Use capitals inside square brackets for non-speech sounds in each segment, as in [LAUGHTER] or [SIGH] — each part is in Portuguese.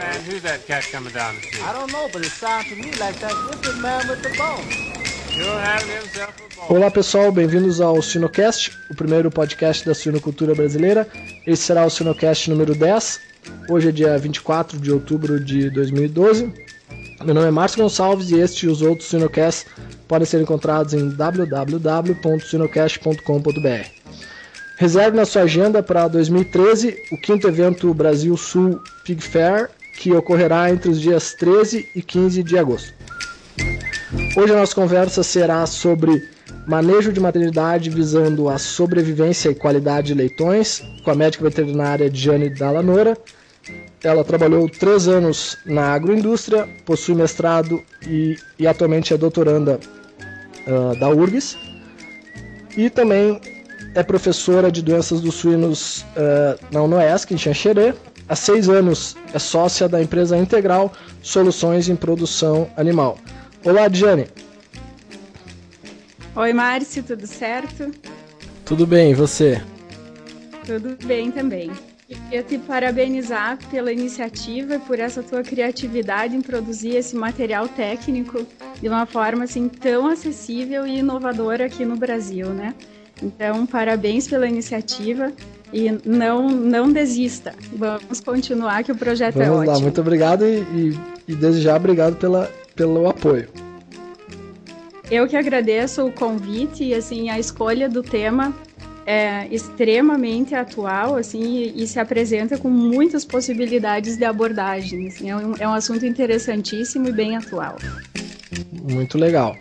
man, who's that cat coming down the street? I don't know, but it sounds to me like that wicked man with the bone. Olá pessoal, bem-vindos ao Sinocast, o primeiro podcast da suinocultura brasileira. Esse será o Sinocast número 10. Hoje é dia 24 de outubro de 2012. Meu nome é Márcio Gonçalves e este e os outros Sinocasts podem ser encontrados em www.sinocast.com.br. Reserve na sua agenda para 2013 o quinto evento Brasil Sul Pig Fair, que ocorrerá entre os dias 13 e 15 de agosto. Hoje a nossa conversa será sobre manejo de maternidade visando a sobrevivência e qualidade de leitões, com a médica veterinária Diane Dallanora. Ela trabalhou três anos na agroindústria, possui mestrado e, e atualmente é doutoranda uh, da URGS. E também é professora de doenças dos suínos uh, na UNOESC, em Xanxerê. Há seis anos é sócia da empresa Integral Soluções em Produção Animal. Olá, Diane. Oi, Márcio, tudo certo? Tudo bem, e você? Tudo bem também. Queria te parabenizar pela iniciativa e por essa tua criatividade em produzir esse material técnico de uma forma assim tão acessível e inovadora aqui no Brasil, né? Então, parabéns pela iniciativa e não não desista. Vamos continuar que o projeto Vamos é lá, ótimo. muito obrigado e, e, e desde já obrigado pela, pelo apoio. Eu que agradeço o convite e assim a escolha do tema é extremamente atual assim e, e se apresenta com muitas possibilidades de abordagem. Assim, é, um, é um assunto interessantíssimo e bem atual. Muito legal.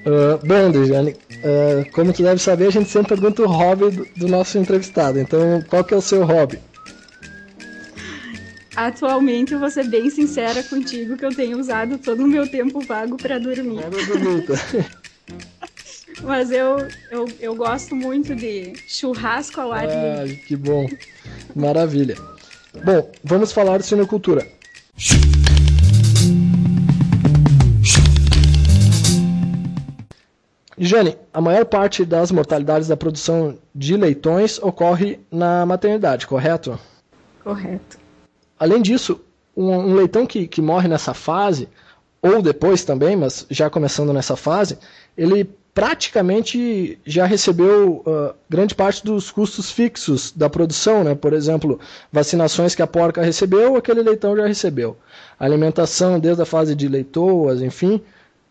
Uh, bom, Dejane, uh, como tu deve saber, a gente sempre pergunta o hobby do, do nosso entrevistado. Então, qual que é o seu hobby? Atualmente, eu vou ser bem sincera contigo que eu tenho usado todo o meu tempo vago para dormir. Bonita. [LAUGHS] Mas eu, eu, eu gosto muito de churrasco ao ar livre. Ai, que bom. Maravilha. Bom, vamos falar de sinocultura. Jane, a maior parte das mortalidades da produção de leitões ocorre na maternidade, correto? Correto. Além disso, um, um leitão que, que morre nessa fase, ou depois também, mas já começando nessa fase, ele praticamente já recebeu uh, grande parte dos custos fixos da produção, né? Por exemplo, vacinações que a porca recebeu, aquele leitão já recebeu. Alimentação desde a fase de leitoas, enfim,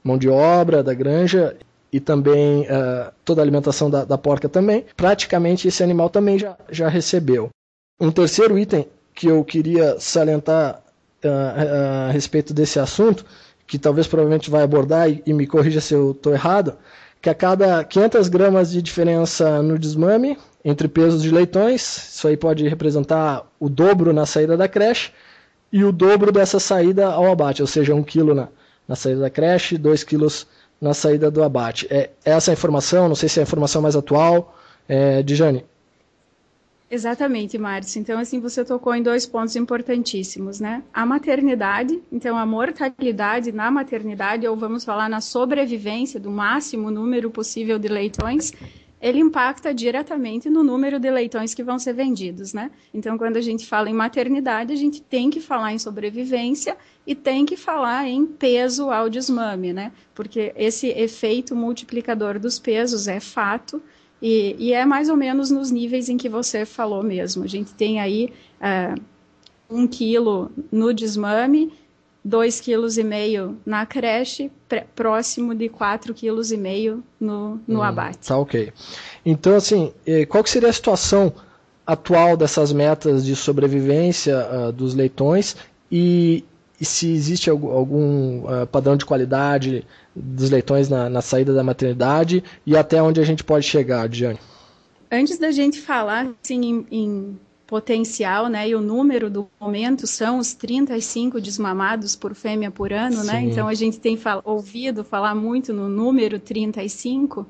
mão de obra da granja e também uh, toda a alimentação da, da, porca também. Praticamente esse animal também já, já recebeu. Um terceiro item que eu queria salientar uh, a respeito desse assunto, que talvez provavelmente vai abordar e, e me corrija se eu estou errado, que a cada 500 gramas de diferença no desmame entre pesos de leitões, isso aí pode representar o dobro na saída da creche e o dobro dessa saída ao abate, ou seja, 1 kg na, na saída da creche, 2 quilos na saída do abate. É essa a informação, não sei se é a informação mais atual, é, Dijane. Exatamente, Márcio. Então, assim, você tocou em dois pontos importantíssimos, né? A maternidade, então a mortalidade na maternidade, ou vamos falar na sobrevivência do máximo número possível de leitões, ele impacta diretamente no número de leitões que vão ser vendidos, né? Então, quando a gente fala em maternidade, a gente tem que falar em sobrevivência e tem que falar em peso ao desmame, né? Porque esse efeito multiplicador dos pesos é fato e, e é mais ou menos nos níveis em que você falou mesmo. A gente tem aí uh, um quilo no desmame, dois quilos e meio na creche, próximo de quatro quilos e meio no, no hum, abate. Tá ok. Então, assim, qual que seria a situação atual dessas metas de sobrevivência uh, dos leitões e, e, se existe algum, algum uh, padrão de qualidade dos leitões na, na, saída da maternidade e até onde a gente pode chegar, Diane? Antes da gente falar assim, em, em potencial, né, e o número do momento são os 35 desmamados por fêmea por ano, né? Sim. né? Então a gente tem fal ouvido falar muito no número 35.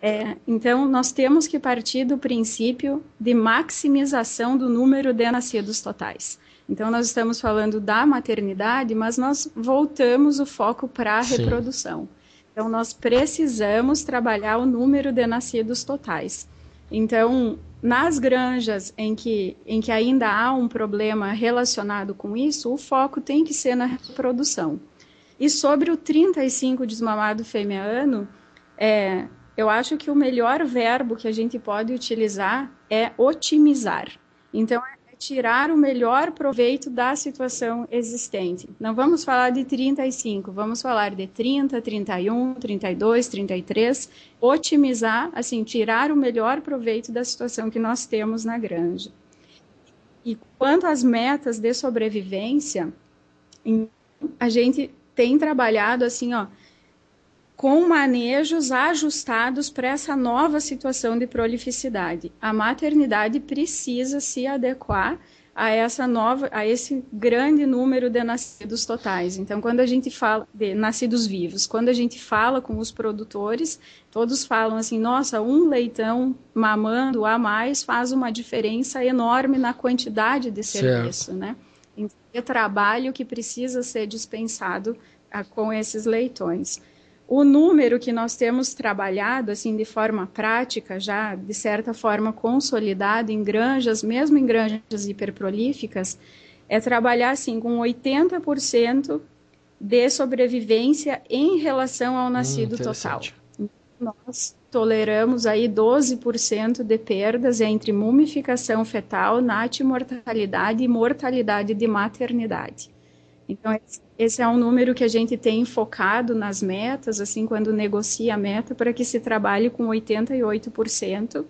É, então nós temos que partir do princípio de maximização do número de nascidos totais. Então nós estamos falando da maternidade, mas nós voltamos o foco para a reprodução. Então nós precisamos trabalhar o número de nascidos totais. Então, nas granjas em que, em que ainda há um problema relacionado com isso, o foco tem que ser na reprodução. E sobre o 35 desmamado fêmea ano, é, eu acho que o melhor verbo que a gente pode utilizar é otimizar. Então, é tirar o melhor proveito da situação existente. Não vamos falar de 35, vamos falar de 30, 31, 32, 33. Otimizar, assim, tirar o melhor proveito da situação que nós temos na granja. E quanto às metas de sobrevivência, a gente tem trabalhado assim, ó, com manejos ajustados para essa nova situação de prolificidade. A maternidade precisa se adequar a essa nova, a esse grande número de nascidos totais. Então, quando a gente fala de nascidos vivos, quando a gente fala com os produtores, todos falam assim: nossa, um leitão mamando a mais faz uma diferença enorme na quantidade de serviço, certo. né? Então, é trabalho que precisa ser dispensado a, ah, com esses leitões. O número que nós temos trabalhado assim de forma prática, já de certa forma consolidado em granjas, mesmo em granjas hiperprolíficas, é trabalhar assim com 80% de sobrevivência em relação ao nascido hum, total. Nós toleramos aí 12% de perdas entre mumificação fetal, natimortalidade e mortalidade de maternidade. Então, esse é um número que a gente tem focado nas metas, assim, quando negocia a meta, para que se trabalhe com 88%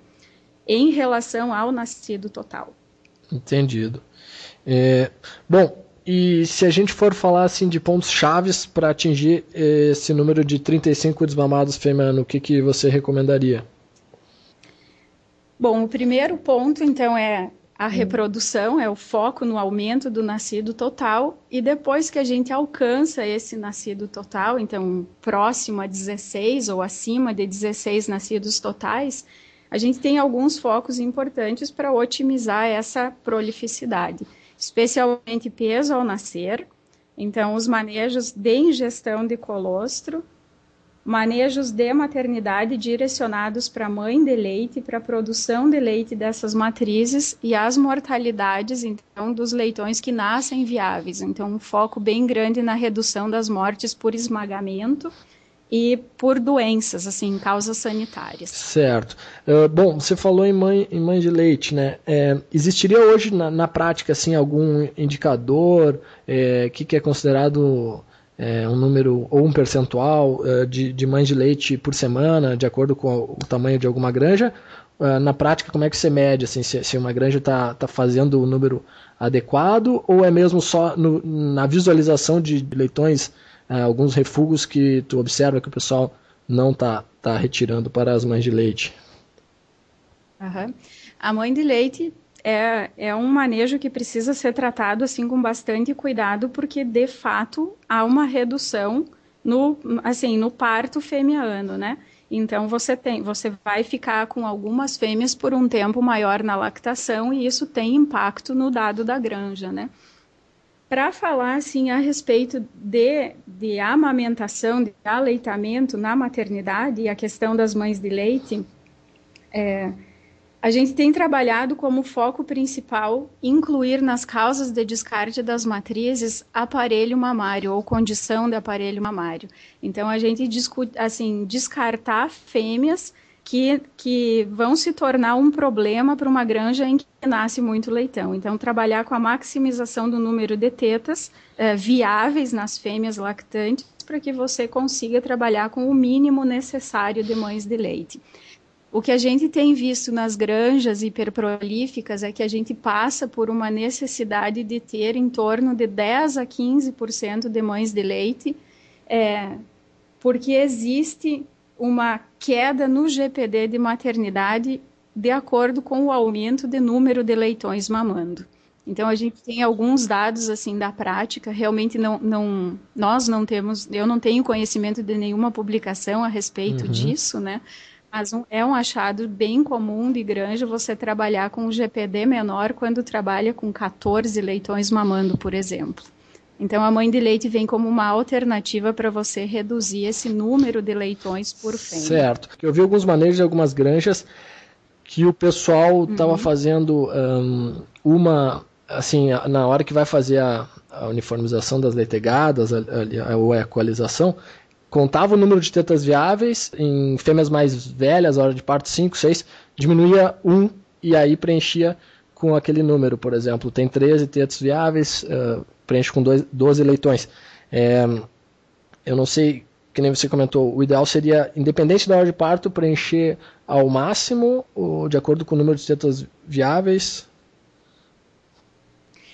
em relação ao nascido total. Entendido. É, bom, e se a gente for falar assim de pontos chaves para atingir esse número de 35 desmamados fêmea, o que, que você recomendaria? Bom, o primeiro ponto, então, é a reprodução é o foco no aumento do nascido total, e depois que a gente alcança esse nascido total, então próximo a 16 ou acima de 16 nascidos totais, a gente tem alguns focos importantes para otimizar essa prolificidade, especialmente peso ao nascer, então os manejos de ingestão de colostro, manejos de maternidade direcionados para a mãe de leite, para a produção de leite dessas matrizes e as mortalidades, então, dos leitões que nascem viáveis. Então, um foco bem grande na redução das mortes por esmagamento e por doenças, assim, causas sanitárias. Certo. Uh, bom, você falou em mãe, em mãe de leite, né? É, existiria hoje na, na, prática, assim, algum indicador é, que, que é considerado é, um número ou um percentual é, de, de mães de leite por semana, de acordo com o tamanho de alguma granja. É, na prática, como é que você mede assim, se, se uma granja está tá fazendo o número adequado ou é mesmo só no, na visualização de leitões, é, alguns refugos que tu observa que o pessoal não está tá retirando para as mães de leite? Uhum. A mãe de leite é, é um manejo que precisa ser tratado assim com bastante cuidado, porque de fato há uma redução no, assim, no parto fêmea-ano, né? Então você tem, você vai ficar com algumas fêmeas por um tempo maior na lactação e isso tem impacto no dado da granja, né? Para falar assim a respeito de, de amamentação, de aleitamento na maternidade e a questão das mães de leite, é, a gente tem trabalhado como foco principal incluir nas causas de descarte das matrizes aparelho mamário ou condição de aparelho mamário. Então a gente discute, assim, descartar fêmeas que, que vão se tornar um problema para uma granja em que nasce muito leitão. Então, trabalhar com a maximização do número de tetas eh, viáveis nas fêmeas lactantes para que você consiga trabalhar com o mínimo necessário de mães de leite. O que a gente tem visto nas granjas hiperprolíficas é que a gente passa por uma necessidade de ter em torno de 10 a 15% de mães de leite, é, porque existe uma queda no GPD de maternidade de acordo com o aumento de número de leitões mamando. Então a gente tem alguns dados assim da prática, realmente não, não nós não temos, eu não tenho conhecimento de nenhuma publicação a respeito uhum. disso, né? Um, é um achado bem comum de granja você trabalhar com um GPD menor quando trabalha com 14 leitões mamando, por exemplo. Então, a mãe de leite vem como uma alternativa para você reduzir esse número de leitões por fêmea. Certo. Eu vi alguns manejos de algumas granjas que o pessoal estava uhum. fazendo um, uma, assim, na hora que vai fazer a, a uniformização das leitegadas ou a equalização, contava o número de tetas viáveis em fêmeas mais velhas, hora de parto 5, 6, diminuía 1 e aí preenchia com aquele número, por exemplo, tem 13 tetas viáveis, uh, preenche com dois, 12 leitões. É, eu não sei, que nem você comentou, o ideal seria, independente da hora de parto, preencher ao máximo, ou de acordo com o número de tetas viáveis?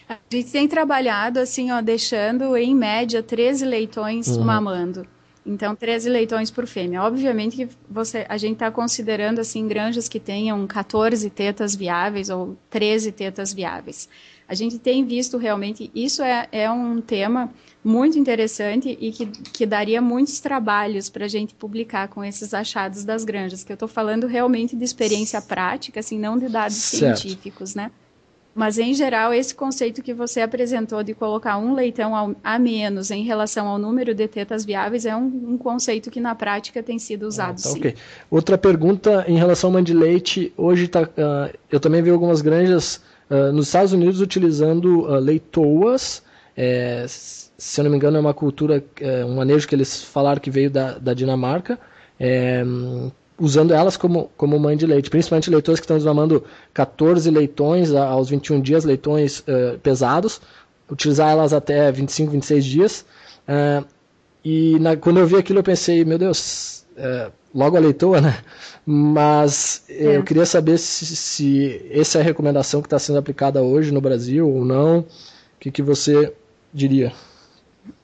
A gente tem trabalhado assim, ó, deixando em média 13 leitões uhum. mamando. Então, 13 leitões por fêmea. Obviamente que você, a gente está considerando assim granjas que tenham 14 tetas viáveis ou 13 tetas viáveis. A gente tem visto realmente, isso é, é um tema muito interessante e que, que daria muitos trabalhos para a gente publicar com esses achados das granjas, que eu estou falando realmente de experiência prática, assim, não de dados certo. científicos, né? Mas, em geral, esse conceito que você apresentou de colocar um leitão a menos em relação ao número de tetas viáveis é um, um conceito que, na prática, tem sido usado, ah, tá, sim. Okay. Outra pergunta em relação ao mãe de leite. Hoje, tá, uh, eu também vi algumas granjas uh, nos Estados Unidos utilizando uh, leitoas. É, se eu não me engano, é uma cultura, é, um manejo que eles falaram que veio da, da Dinamarca. É, usando elas como, como mãe de leite, principalmente leitões que estão desmamando 14 leitões aos 21 dias, leitões uh, pesados, utilizar elas até 25, 26 dias. Uh, e na, quando eu vi aquilo eu pensei, meu Deus, uh, logo a leitoa, né? Mas é. eu queria saber se, se essa é a recomendação que está sendo aplicada hoje no Brasil ou não. O que, que você diria?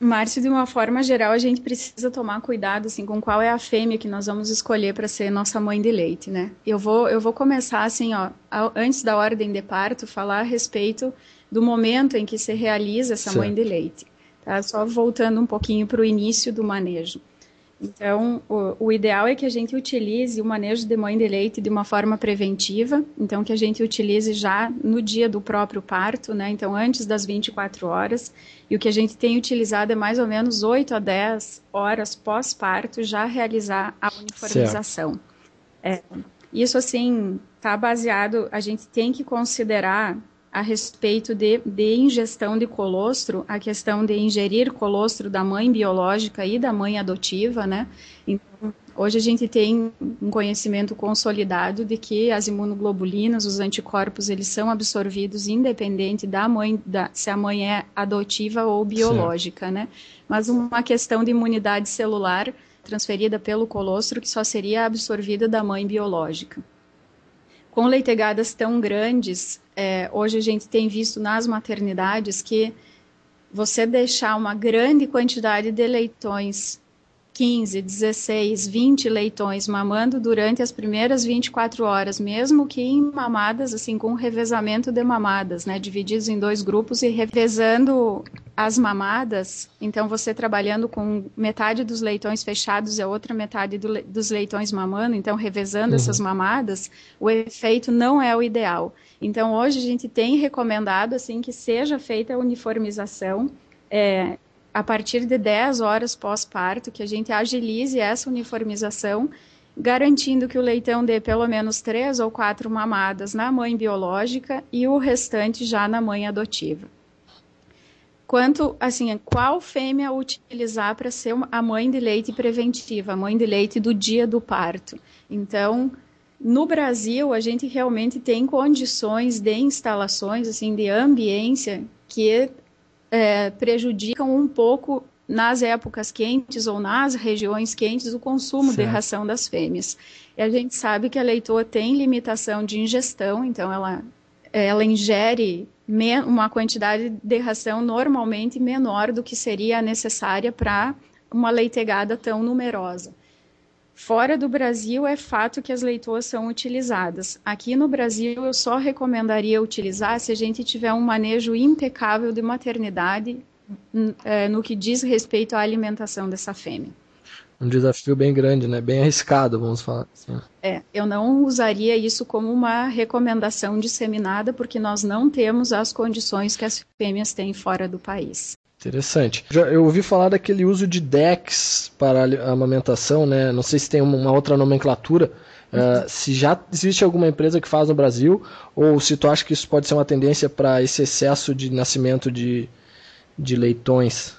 Márcio, de uma forma geral, a gente precisa tomar cuidado assim com qual é a fêmea que nós vamos escolher para ser nossa mãe de leite, né? Eu vou eu vou começar assim, ó, antes da ordem de parto, falar a respeito do momento em que se realiza essa certo. mãe de leite, tá? Só voltando um pouquinho para o início do manejo. Então, o, o, ideal é que a gente utilize o manejo de mãe de leite de uma forma preventiva, então que a gente utilize já no dia do próprio parto, né? Então, antes das 24 horas. E o que a gente tem utilizado é mais ou menos 8 a 10 horas pós-parto já realizar a uniformização. É, isso, assim, está baseado, a gente tem que considerar a respeito de, de ingestão de colostro, a questão de ingerir colostro da mãe biológica e da mãe adotiva, né? Então, hoje a gente tem um conhecimento consolidado de que as imunoglobulinas, os anticorpos, eles são absorvidos independente da mãe, da, se a mãe é adotiva ou biológica, né? Mas uma questão de imunidade celular transferida pelo colostro que só seria absorvida da mãe biológica com leitegadas tão grandes, é, hoje a gente tem visto nas maternidades que você deixar uma grande quantidade de leitões 15, 16, 20 leitões mamando durante as primeiras 24 horas, mesmo que em mamadas, assim, com revezamento de mamadas, né, divididos em dois grupos e revezando as mamadas, então você trabalhando com metade dos leitões fechados e a outra metade do, dos leitões mamando, então revezando uhum. essas mamadas, o efeito não é o ideal. Então hoje a gente tem recomendado, assim, que seja feita a uniformização, é, a partir de 10 horas pós-parto, que a gente agilize essa uniformização, garantindo que o leitão dê pelo menos três ou quatro mamadas na mãe biológica e o restante já na mãe adotiva. Quanto, assim, qual fêmea utilizar para ser a mãe de leite preventiva, a mãe de leite do dia do parto? Então, no Brasil, a gente realmente tem condições de instalações, assim, de ambiência que é, prejudicam um pouco nas épocas quentes ou nas regiões quentes o consumo certo. de ração das fêmeas. E a gente sabe que a leitoa tem limitação de ingestão, então ela, ela ingere uma quantidade de ração normalmente menor do que seria necessária para uma leitegada tão numerosa. Fora do Brasil, é fato que as leitoas são utilizadas. Aqui no Brasil, eu só recomendaria utilizar se a gente tiver um manejo impecável de maternidade é, no que diz respeito à alimentação dessa fêmea. Um desafio bem grande, né? Bem arriscado, vamos falar assim. É, eu não usaria isso como uma recomendação disseminada, porque nós não temos as condições que as fêmeas têm fora do país. Interessante. Já, eu ouvi falar daquele uso de DEX para a amamentação, né? Não sei se tem uma outra nomenclatura, Uh, se já existe alguma empresa que faz no Brasil, ou se tu acha que isso pode ser uma tendência para esse excesso de nascimento de, de leitões?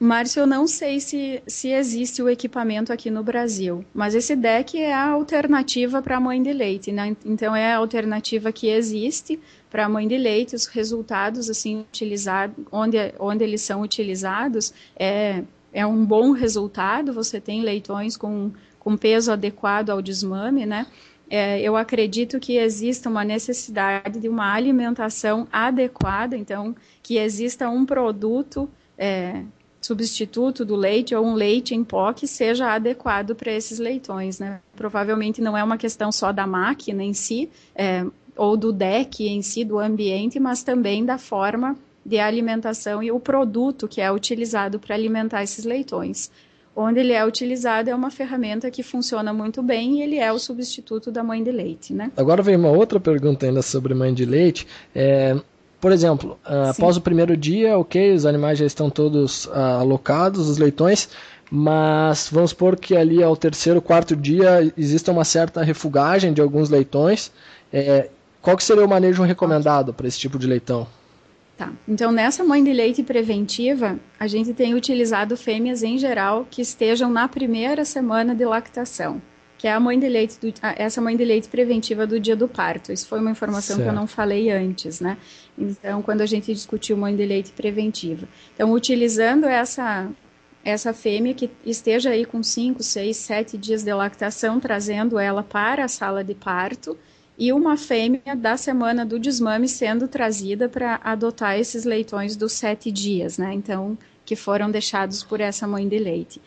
Márcio, eu não sei se, se existe o equipamento aqui no Brasil, mas esse deck é a alternativa para a mãe de leite, né? Então é a alternativa que existe para a mãe de leite, os resultados assim utilizados, onde, onde eles são utilizados, é, é um bom resultado, você tem leitões com, com peso adequado ao desmame, né? É, eu acredito que exista uma necessidade de uma alimentação adequada, então que exista um produto é, substituto do leite ou um leite em pó que seja adequado para esses leitões, né? Provavelmente não é uma questão só da máquina em si, é, ou do deck em si, do ambiente, mas também da forma de alimentação e o produto que é utilizado para alimentar esses leitões. Onde ele é utilizado é uma ferramenta que funciona muito bem e ele é o substituto da mãe de leite, né? Agora vem uma outra pergunta ainda sobre mãe de leite. É, por exemplo, uh, após o primeiro dia, ok, os animais já estão todos uh, alocados, os leitões, mas vamos supor que ali ao terceiro, quarto dia exista uma certa refugagem de alguns leitões. É, qual que seria o manejo recomendado para esse tipo de leitão? Tá. Então, nessa mãe de leite preventiva, a gente tem utilizado fêmeas em geral que estejam na primeira semana de lactação que é a mãe de leite do, essa mãe de leite preventiva do dia do parto. Isso foi uma informação certo. que eu não falei antes, né? Então, quando a gente discutiu mãe de leite preventiva. Então, utilizando essa essa fêmea que esteja aí com 5, 6, 7 dias de lactação, trazendo ela para a sala de parto, e uma fêmea da semana do desmame sendo trazida para adotar esses leitões dos sete dias, né? Então, que foram deixados por essa mãe de leite.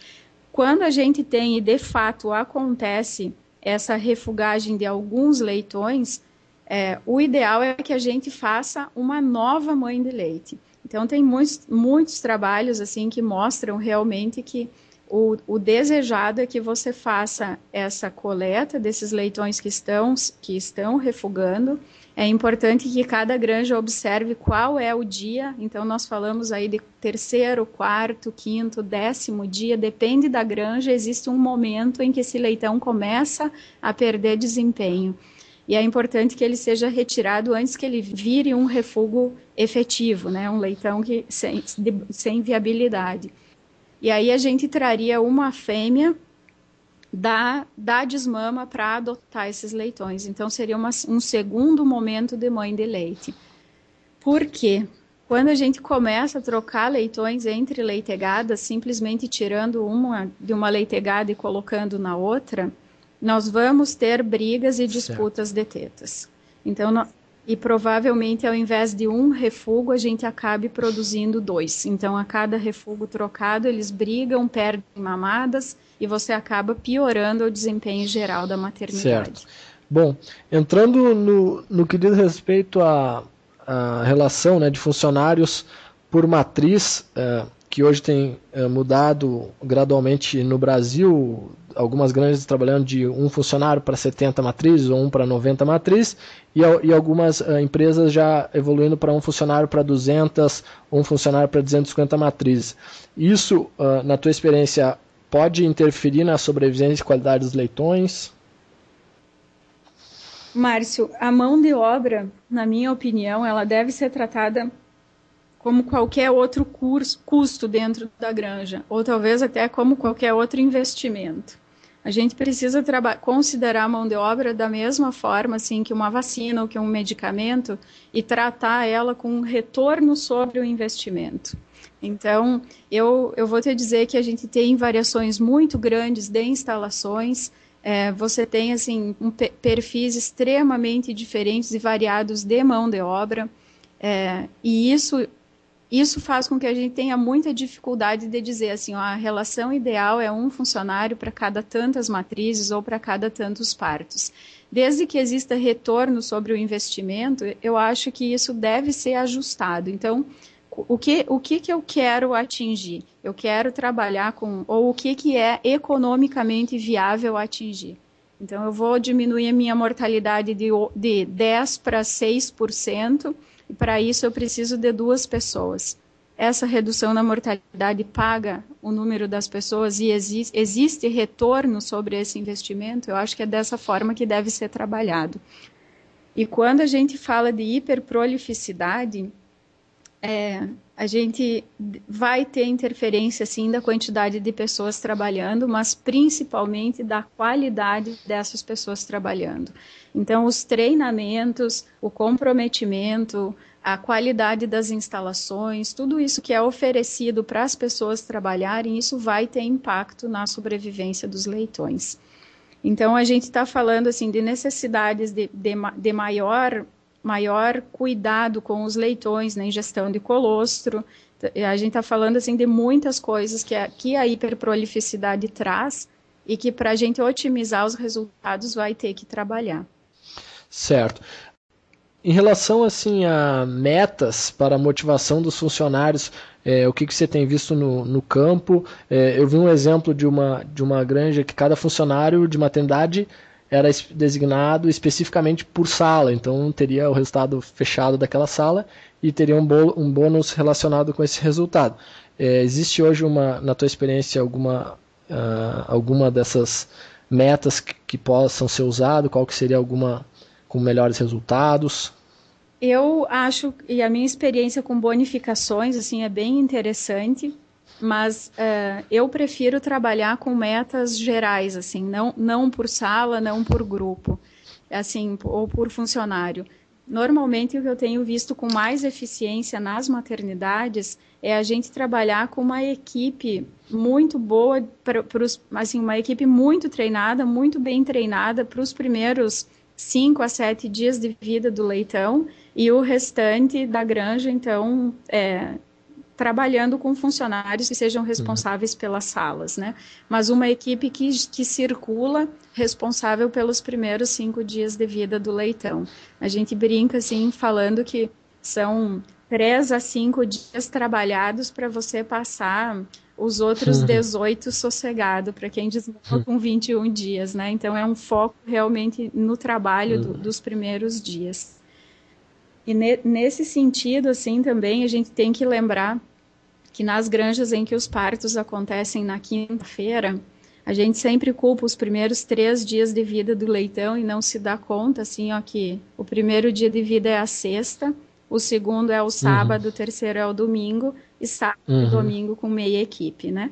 Quando a gente tem e de fato acontece essa refugagem de alguns leitões, é, o ideal é que a gente faça uma nova mãe de leite. Então tem muitos, muitos trabalhos assim que mostram realmente que o, o, desejado é que você faça essa coleta desses leitões que estão, que estão refugando é importante que cada granja observe qual é o dia. Então, nós falamos aí de terceiro, quarto, quinto, décimo dia, depende da granja. Existe um momento em que esse leitão começa a perder desempenho. E é importante que ele seja retirado antes que ele vire um refúgio efetivo, né? um leitão que, sem, sem viabilidade. E aí a gente traria uma fêmea da, da desmama para adotar esses leitões. Então, seria uma, um segundo momento de mãe de leite. Por quê? Quando a gente começa a trocar leitões entre leitegadas, simplesmente tirando uma de uma leitegada e colocando na outra, nós vamos ter brigas e disputas certo. de tetas. Então, e provavelmente ao invés de um refúgio, a gente acabe produzindo dois. Então, a cada refúgio trocado, eles brigam, perdem mamadas e você acaba piorando o desempenho geral da maternidade. Certo. Bom, entrando no, no que diz respeito à, relação né, de funcionários por matriz, é, que hoje tem é, mudado gradualmente no Brasil, algumas grandes trabalhando de um funcionário para 70 matrizes ou um para 90 matrizes, e, e algumas é, empresas já evoluindo para um funcionário para 200 ou um funcionário para 250 matrizes. Isso, uh, na tua experiência, pode interferir na sobrevivência e qualidade dos leitões? Márcio, a mão de obra, na minha opinião, ela deve ser tratada como qualquer outro curso, custo dentro da granja, ou talvez até como qualquer outro investimento. A gente precisa considerar a mão de obra da mesma forma assim que uma vacina ou que um medicamento e tratar ela com um retorno sobre o investimento. Então, eu, eu vou te dizer que a gente tem variações muito grandes de instalações. É, você tem assim um, perfis extremamente diferentes e variados de mão de obra. É, e isso isso faz com que a gente tenha muita dificuldade de dizer assim, ó, a relação ideal é um funcionário para cada tantas matrizes ou para cada tantos partos. Desde que exista retorno sobre o investimento, eu acho que isso deve ser ajustado. Então, o que, o que, que eu quero atingir? Eu quero trabalhar com, ou o que, que é economicamente viável atingir? Então, eu vou diminuir a minha mortalidade de, de 10% para 6%, e para isso eu preciso de duas pessoas. essa redução na mortalidade paga o número das pessoas e exi existe retorno sobre esse investimento, eu acho que é dessa forma que deve ser trabalhado. E quando a gente fala de hiperprolificidade, é, a gente vai ter interferência sim da quantidade de pessoas trabalhando, mas principalmente da qualidade dessas pessoas trabalhando. Então, os treinamentos, o comprometimento, a qualidade das instalações, tudo isso que é oferecido para as pessoas trabalharem, isso vai ter impacto na sobrevivência dos leitões. Então, a gente está falando assim de necessidades de, de, de, maior, maior cuidado com os leitões na ingestão de colostro. A gente está falando assim de muitas coisas que a, que a hiperprolificidade traz e que para a gente otimizar os resultados vai ter que trabalhar. Certo. Em relação assim a metas para a motivação dos funcionários, é, o que, que você tem visto no, no campo? É, eu vi um exemplo de uma, de uma granja que cada funcionário de maternidade era designado especificamente por sala, então teria o resultado fechado daquela sala e teria um, bolo, um bônus relacionado com esse resultado. É, existe hoje uma, na tua experiência alguma, uh, alguma dessas metas que, que possam ser usadas? Qual que seria alguma com melhores resultados? Eu acho, e a minha experiência com bonificações, assim, é bem interessante, mas uh, eu prefiro trabalhar com metas gerais, assim, não, não por sala, não por grupo, assim, ou por funcionário. Normalmente, o que eu tenho visto com mais eficiência nas maternidades é a gente trabalhar com uma equipe muito boa, pra, pros, assim, uma equipe muito treinada, muito bem treinada para os primeiros 5 a 7 dias de vida do leitão e o restante da granja, então, é, trabalhando com funcionários que sejam responsáveis uhum. pelas salas, né? Mas uma equipe que, que circula responsável pelos primeiros cinco dias de vida do leitão. A gente brinca, assim, falando que são três a cinco dias trabalhados para você passar os outros 18 uhum. sossegado, para quem desmonta uhum. com 21 dias, né? Então é um foco realmente no trabalho do, dos primeiros dias. E ne, nesse sentido, assim, também a gente tem que lembrar que nas granjas em que os partos acontecem na quinta-feira, a gente sempre culpa os primeiros três dias de vida do leitão e não se dá conta, assim, ó, que o primeiro dia de vida é a sexta, o segundo é o sábado, uhum. o terceiro é o domingo, e sábado uhum. e domingo com meia equipe, né?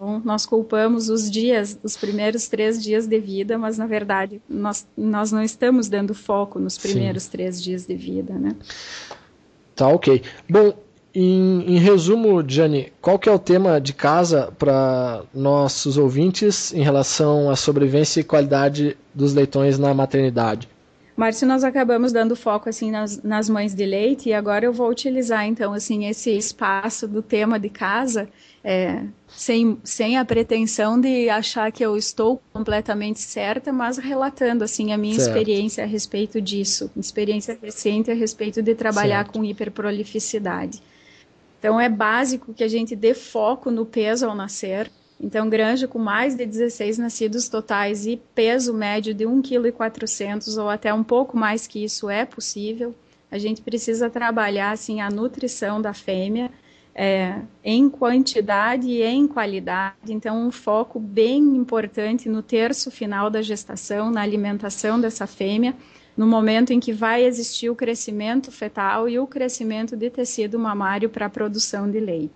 Então, nós culpamos os dias, os primeiros três dias de vida, mas na verdade nós, nós não estamos dando foco nos primeiros Sim. três dias de vida, né? Tá, ok. Bom, em, em resumo, Jane, qual que é o tema de casa para nossos ouvintes em relação à sobrevivência e qualidade dos leitões na maternidade? Márcio, nós acabamos dando foco assim nas, nas mães de leite e agora eu vou utilizar então assim esse espaço do tema de casa é, sem, sem a pretensão de achar que eu estou completamente certa, mas relatando assim a minha certo. experiência a respeito disso, experiência recente a respeito de trabalhar certo. com hiperprolificidade. Então é básico que a gente dê foco no peso ao nascer, então, granja com mais de 16 nascidos totais e peso médio de 1,4 kg ou até um pouco mais que isso é possível. A gente precisa trabalhar assim a nutrição da fêmea é, em quantidade e em qualidade. Então, um foco bem importante no terço final da gestação, na alimentação dessa fêmea, no momento em que vai existir o crescimento fetal e o crescimento de tecido mamário para a produção de leite.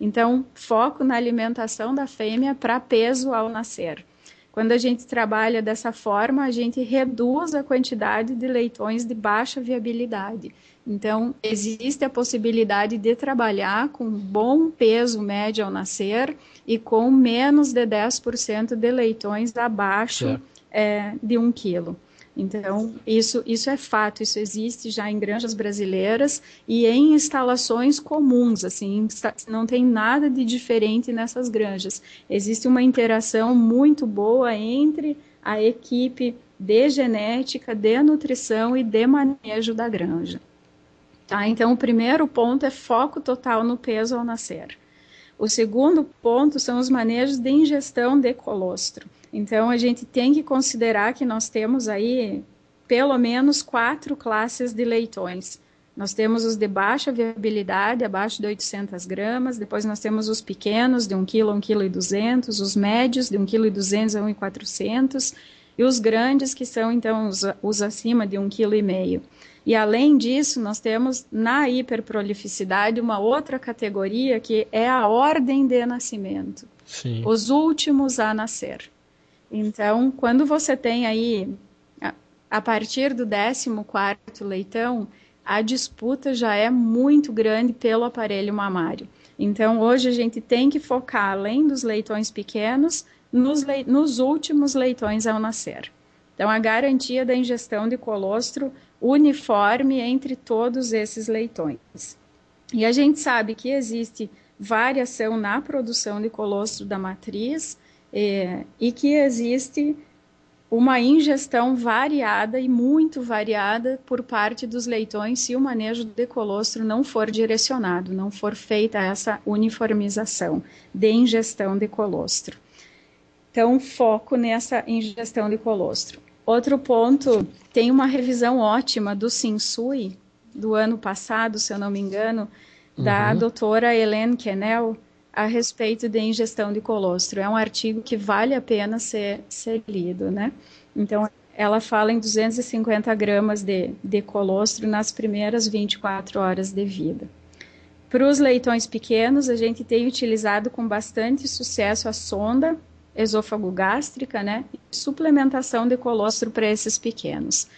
Então, foco na alimentação da fêmea para peso ao nascer. Quando a gente trabalha dessa forma, a gente reduz a quantidade de leitões de baixa viabilidade. Então, existe a possibilidade de trabalhar com bom peso médio ao nascer e com menos de 10% de leitões abaixo é, de 1 quilo. Então, isso, isso é fato, isso existe já em granjas brasileiras e em instalações comuns, assim, não tem nada de diferente nessas granjas. Existe uma interação muito boa entre a equipe de genética, de nutrição e de manejo da granja. Tá? Então, o primeiro ponto é foco total no peso ao nascer. O segundo ponto são os manejos de ingestão de colostro. Então, a gente tem que considerar que nós temos aí pelo menos quatro classes de leitões. Nós temos os de baixa viabilidade, abaixo de 800 gramas, depois nós temos os pequenos, de 1 kg a 1 kg 200, os médios, de 1 kg 200 a 1 kg e 400, os grandes, que são, então, os, os acima de 1 kg e além disso, nós temos na hiperprolificidade uma outra categoria que é a ordem de nascimento. Sim. Os últimos a nascer. Então, quando você tem aí, a, a partir do 14 leitão, a disputa já é muito grande pelo aparelho mamário. Então, hoje a gente tem que focar, além dos leitões pequenos, nos, le nos últimos leitões ao nascer. Então, a garantia da ingestão de colostro uniforme entre todos esses leitões. E a gente sabe que existe variação na produção de colostro da matriz é, e que existe uma ingestão variada e muito variada por parte dos leitões se o manejo de colostro não for direcionado, não for feita essa uniformização de ingestão de colostro. Então, foco nessa ingestão de colostro. Outro ponto, tem uma revisão ótima do Sinsui do ano passado, se eu não me engano, uhum. da doutora Helene Kennel, a respeito de ingestão de colostro. É um artigo que vale a pena ser, ser lido, né? Então, ela fala em 250 gramas de, de colostro nas primeiras 24 horas de vida. Para os leitões pequenos, a gente tem utilizado com bastante sucesso a sonda esôfago gástrica, né? Suplementação de colostro para esses pequenos.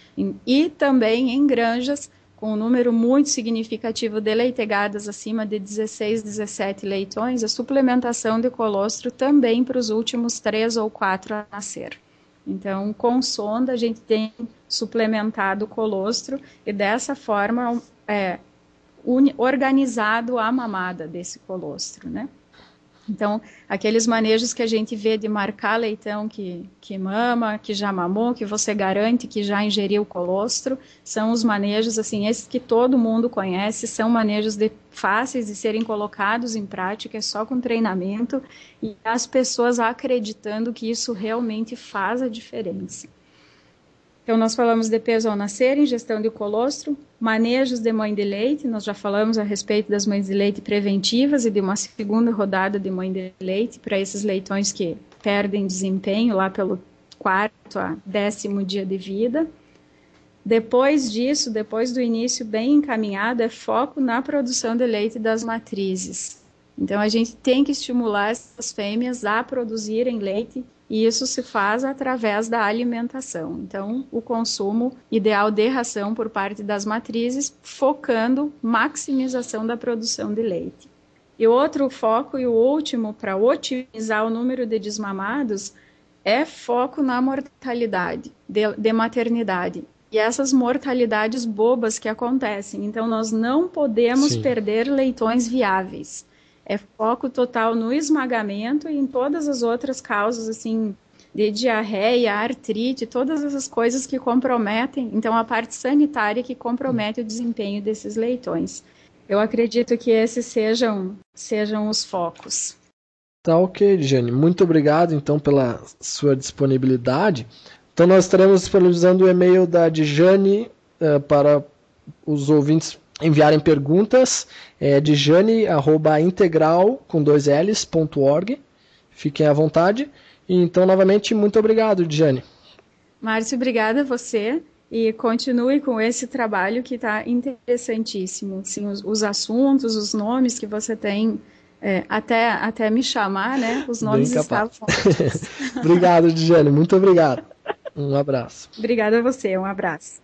E também em granjas com um número muito significativo de leitegadas acima de 16, 17 leitões, a suplementação de colostro também para os últimos três ou quatro a nascer. Então, com sonda, a gente tem suplementado o colostro e dessa forma é, organizado a mamada desse colostro, né? Então, aqueles manejos que a gente vê de marcar leitão que, que mama, que já mamou, que você garante que já ingeriu colostro, são os manejos, assim, esses que todo mundo conhece, são manejos de, fáceis de serem colocados em prática, é só com treinamento e as pessoas acreditando que isso realmente faz a diferença. Então, nós falamos de peso ao nascer, ingestão de colostro, manejos de mãe de leite, nós já falamos a respeito das mães de leite preventivas e de uma segunda rodada de mãe de leite para esses leitões que perdem desempenho lá pelo quarto a décimo dia de vida. Depois disso, depois do início bem encaminhado, é foco na produção de leite das matrizes. Então, a gente tem que estimular essas fêmeas a produzirem leite e isso se faz através da alimentação. Então, o consumo ideal de ração por parte das matrizes, focando maximização da produção de leite. E outro foco e o último para otimizar o número de desmamados é foco na mortalidade de, de maternidade e essas mortalidades bobas que acontecem. Então, nós não podemos Sim. perder leitões viáveis é foco total no esmagamento e em todas as outras causas, assim, de diarreia, artrite, todas essas coisas que comprometem, então a parte sanitária que compromete o desempenho desses leitões. Eu acredito que esses sejam, sejam os focos. Tá ok, Jane. Muito obrigado, então, pela sua disponibilidade. Então, nós estaremos disponibilizando o e-mail da Dijane uh, para os ouvintes enviarem perguntas é, de jane@integral com dois L's, ponto org. Fiquem à vontade. E, então, novamente, muito obrigado, Jane. Márcio, obrigada a você e continue com esse trabalho que está interessantíssimo. Assim, os, os, assuntos, os nomes que você tem, é, até, até me chamar, né? Os nomes estavam. [LAUGHS] obrigado, Jane. Muito obrigado. Um abraço. Obrigada a você. Um abraço.